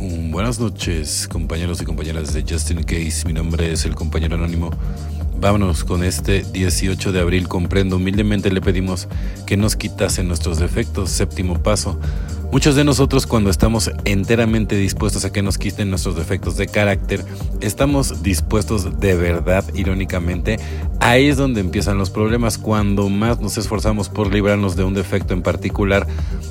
Mm, Buenas noches, compañeros y compañeras de Justin Case. Mi nombre es el compañero anónimo. Vámonos con este 18 de abril. Comprendo, humildemente le pedimos que nos quitase nuestros defectos. Séptimo paso. Muchos de nosotros cuando estamos enteramente dispuestos a que nos quiten nuestros defectos de carácter, estamos dispuestos de verdad, irónicamente, ahí es donde empiezan los problemas. Cuando más nos esforzamos por librarnos de un defecto en particular,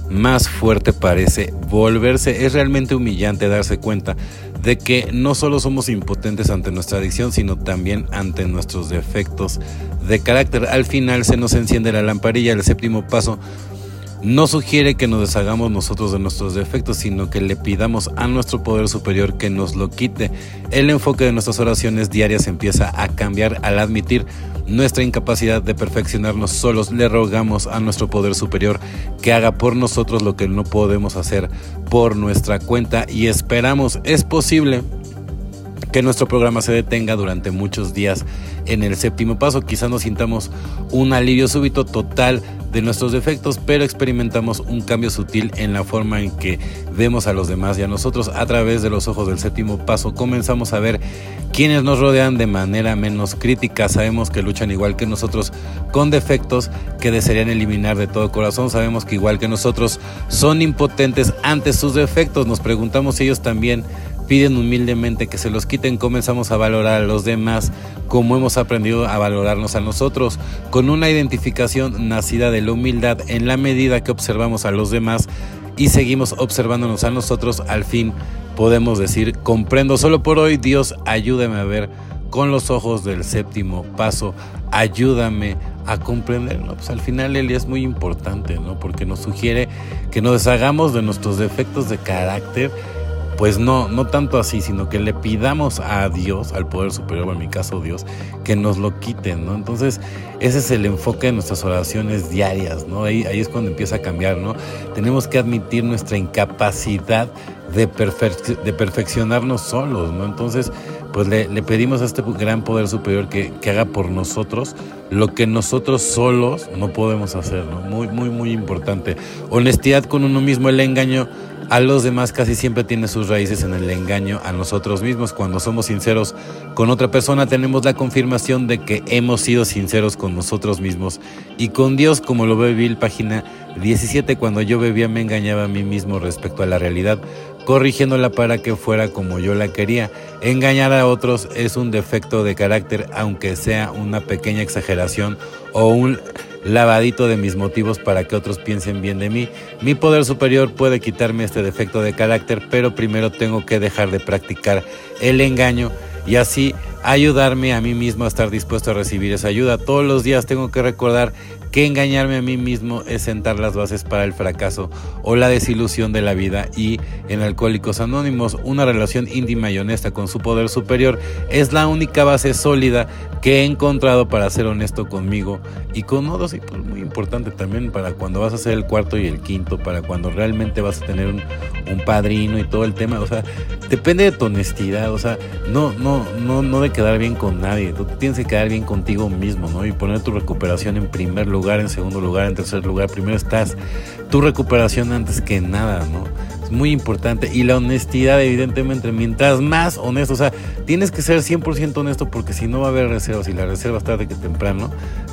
más fuerte parece volverse. Es realmente humillante darse cuenta de que no solo somos impotentes ante nuestra adicción, sino también ante nuestros defectos de carácter. Al final se nos enciende la lamparilla, el séptimo paso no sugiere que nos deshagamos nosotros de nuestros defectos, sino que le pidamos a nuestro poder superior que nos lo quite. El enfoque de nuestras oraciones diarias empieza a cambiar al admitir nuestra incapacidad de perfeccionarnos solos. Le rogamos a nuestro poder superior que haga por nosotros lo que no podemos hacer por nuestra cuenta y esperamos, es posible que nuestro programa se detenga durante muchos días en el séptimo paso. Quizás nos sintamos un alivio súbito total de nuestros defectos, pero experimentamos un cambio sutil en la forma en que vemos a los demás y a nosotros a través de los ojos del séptimo paso. Comenzamos a ver quienes nos rodean de manera menos crítica. Sabemos que luchan igual que nosotros con defectos que desearían eliminar de todo corazón. Sabemos que igual que nosotros son impotentes ante sus defectos. Nos preguntamos si ellos también piden humildemente que se los quiten, comenzamos a valorar a los demás como hemos aprendido a valorarnos a nosotros, con una identificación nacida de la humildad en la medida que observamos a los demás y seguimos observándonos a nosotros, al fin podemos decir, comprendo solo por hoy, Dios ayúdame a ver con los ojos del séptimo paso, ayúdame a comprenderlo. Pues al final él es muy importante, ¿no? Porque nos sugiere que nos deshagamos de nuestros defectos de carácter pues no, no tanto así, sino que le pidamos a Dios, al poder superior, en mi caso Dios, que nos lo quiten, ¿no? Entonces, ese es el enfoque de nuestras oraciones diarias, ¿no? Ahí, es cuando empieza a cambiar, ¿no? Tenemos que admitir nuestra incapacidad de, perfeccionarnos solos, ¿no? Entonces, pues le, le, pedimos a este gran poder superior que, que, haga por nosotros lo que nosotros solos no podemos hacer, ¿no? Muy, muy, muy importante. Honestidad con uno mismo, el engaño a los demás casi siempre tiene sus raíces en el engaño a nosotros mismos. Cuando somos sinceros con otra persona tenemos la confirmación de que hemos sido sinceros con nosotros mismos y con Dios, como lo ve Bill, página 17, cuando yo bebía me engañaba a mí mismo respecto a la realidad, corrigiéndola para que fuera como yo la quería. Engañar a otros es un defecto de carácter, aunque sea una pequeña exageración o un lavadito de mis motivos para que otros piensen bien de mí. Mi poder superior puede quitarme este defecto de carácter, pero primero tengo que dejar de practicar el engaño y así ayudarme a mí mismo a estar dispuesto a recibir esa ayuda. Todos los días tengo que recordar que engañarme a mí mismo es sentar las bases para el fracaso o la desilusión de la vida y en Alcohólicos Anónimos una relación íntima y honesta con su poder superior es la única base sólida que he encontrado para ser honesto conmigo y con otros y pues muy importante también para cuando vas a hacer el cuarto y el quinto, para cuando realmente vas a tener un, un padrino y todo el tema, o sea, depende de tu honestidad, o sea, no, no, no, no de quedar bien con nadie, tú tienes que quedar bien contigo mismo, ¿no? Y poner tu recuperación en primer lugar en segundo lugar, en tercer lugar. Primero estás tu recuperación antes que nada, ¿no? Muy importante. Y la honestidad, evidentemente, mientras más honesto, o sea, tienes que ser 100% honesto porque si no va a haber reservas y las reservas tarde que temprano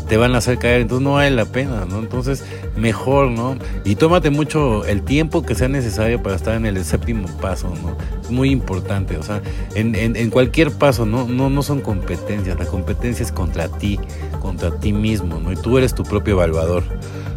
te van a hacer caer, entonces no vale la pena, ¿no? Entonces, mejor, ¿no? Y tómate mucho el tiempo que sea necesario para estar en el séptimo paso, ¿no? Es muy importante, o sea, en, en, en cualquier paso, ¿no? No, no son competencias, la competencia es contra ti, contra ti mismo, ¿no? Y tú eres tu propio evaluador.